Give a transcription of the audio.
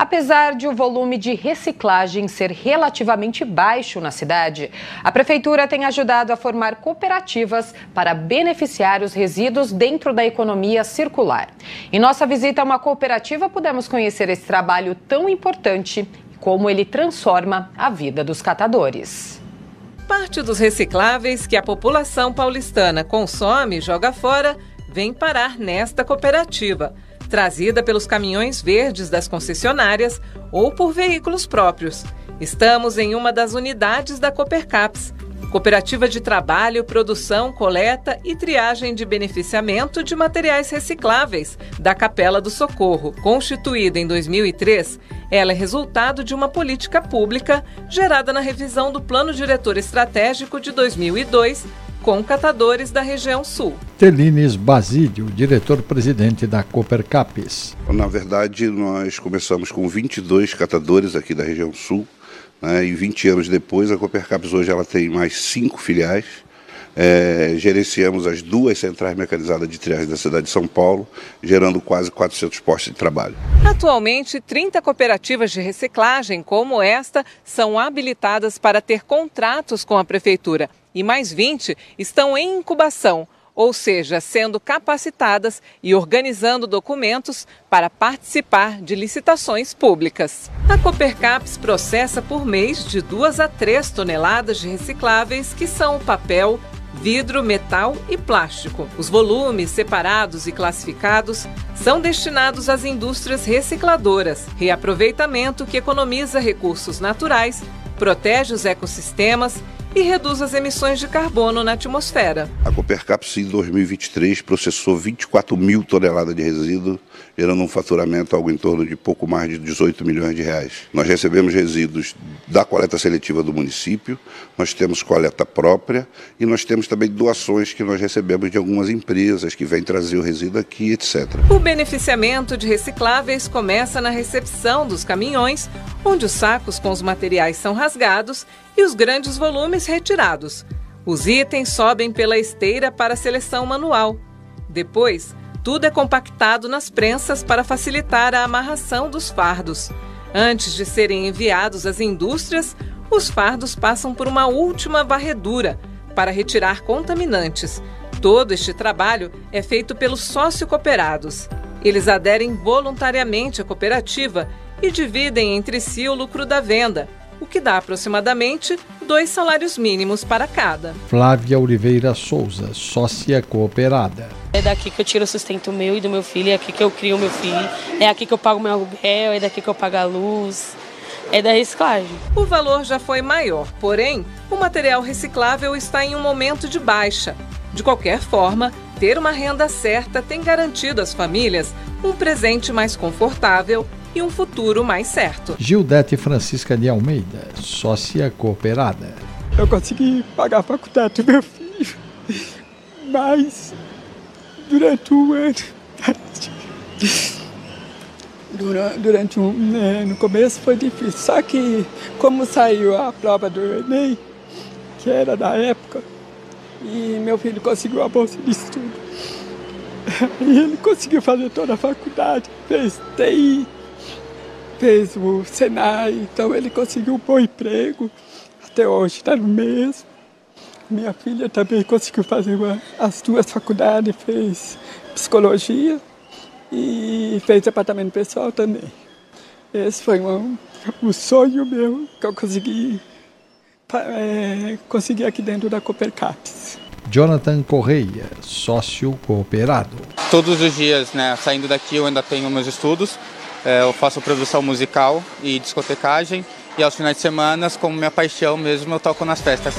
Apesar de o volume de reciclagem ser relativamente baixo na cidade, a Prefeitura tem ajudado a formar cooperativas para beneficiar os resíduos dentro da economia circular. Em nossa visita a uma cooperativa, pudemos conhecer esse trabalho tão importante e como ele transforma a vida dos catadores. Parte dos recicláveis que a população paulistana consome e joga fora vem parar nesta cooperativa, trazida pelos caminhões verdes das concessionárias ou por veículos próprios. Estamos em uma das unidades da Coopercaps, Cooperativa de Trabalho, Produção, Coleta e Triagem de Beneficiamento de Materiais Recicláveis da Capela do Socorro. Constituída em 2003, ela é resultado de uma política pública gerada na revisão do Plano Diretor Estratégico de 2002 com catadores da região sul. Telines Basílio, diretor-presidente da Coopercapes. Na verdade, nós começamos com 22 catadores aqui da região sul, né, e 20 anos depois, a Coopercapes hoje ela tem mais cinco filiais. É, gerenciamos as duas centrais mecanizadas de triagem da cidade de São Paulo, gerando quase 400 postos de trabalho. Atualmente, 30 cooperativas de reciclagem como esta são habilitadas para ter contratos com a Prefeitura e mais 20 estão em incubação, ou seja, sendo capacitadas e organizando documentos para participar de licitações públicas. A Coopercaps processa por mês de 2 a 3 toneladas de recicláveis, que são o papel, vidro, metal e plástico. Os volumes separados e classificados são destinados às indústrias recicladoras, reaproveitamento que economiza recursos naturais, protege os ecossistemas e reduz as emissões de carbono na atmosfera. A Coopercaps, em 2023, processou 24 mil toneladas de resíduo, gerando um faturamento algo em torno de pouco mais de 18 milhões de reais. Nós recebemos resíduos da coleta seletiva do município, nós temos coleta própria e nós temos também doações que nós recebemos de algumas empresas que vêm trazer o resíduo aqui, etc. O beneficiamento de recicláveis começa na recepção dos caminhões, onde os sacos com os materiais são rasgados e os grandes volumes retirados. Os itens sobem pela esteira para seleção manual. Depois, tudo é compactado nas prensas para facilitar a amarração dos fardos. Antes de serem enviados às indústrias, os fardos passam por uma última varredura para retirar contaminantes. Todo este trabalho é feito pelos sócio-cooperados. Eles aderem voluntariamente à cooperativa e dividem entre si o lucro da venda, que dá aproximadamente dois salários mínimos para cada. Flávia Oliveira Souza, sócia cooperada. É daqui que eu tiro o sustento meu e do meu filho, é aqui que eu crio meu filho, é aqui que eu pago meu aluguel, é daqui que eu pago a luz, é da reciclagem. O valor já foi maior, porém, o material reciclável está em um momento de baixa. De qualquer forma, ter uma renda certa tem garantido às famílias um presente mais confortável e um futuro mais certo. Gildete Francisca de Almeida, sócia cooperada. Eu consegui pagar a faculdade do meu filho, mas durante um ano, durante um, né, no começo foi difícil. Só que como saiu a prova do Enem, que era da época, e meu filho conseguiu a bolsa de estudo. E ele conseguiu fazer toda a faculdade, fez TI, fez o Senai, então ele conseguiu um bom emprego, até hoje está no mesmo. Minha filha também conseguiu fazer uma, as duas faculdades, fez psicologia e fez departamento pessoal também. Esse foi um, um sonho meu que eu consegui, é, consegui aqui dentro da Coopercaps. Jonathan Correia, sócio cooperado. Todos os dias, né, saindo daqui eu ainda tenho meus estudos, eu faço produção musical e discotecagem e aos finais de semana, como minha paixão mesmo, eu toco nas festas.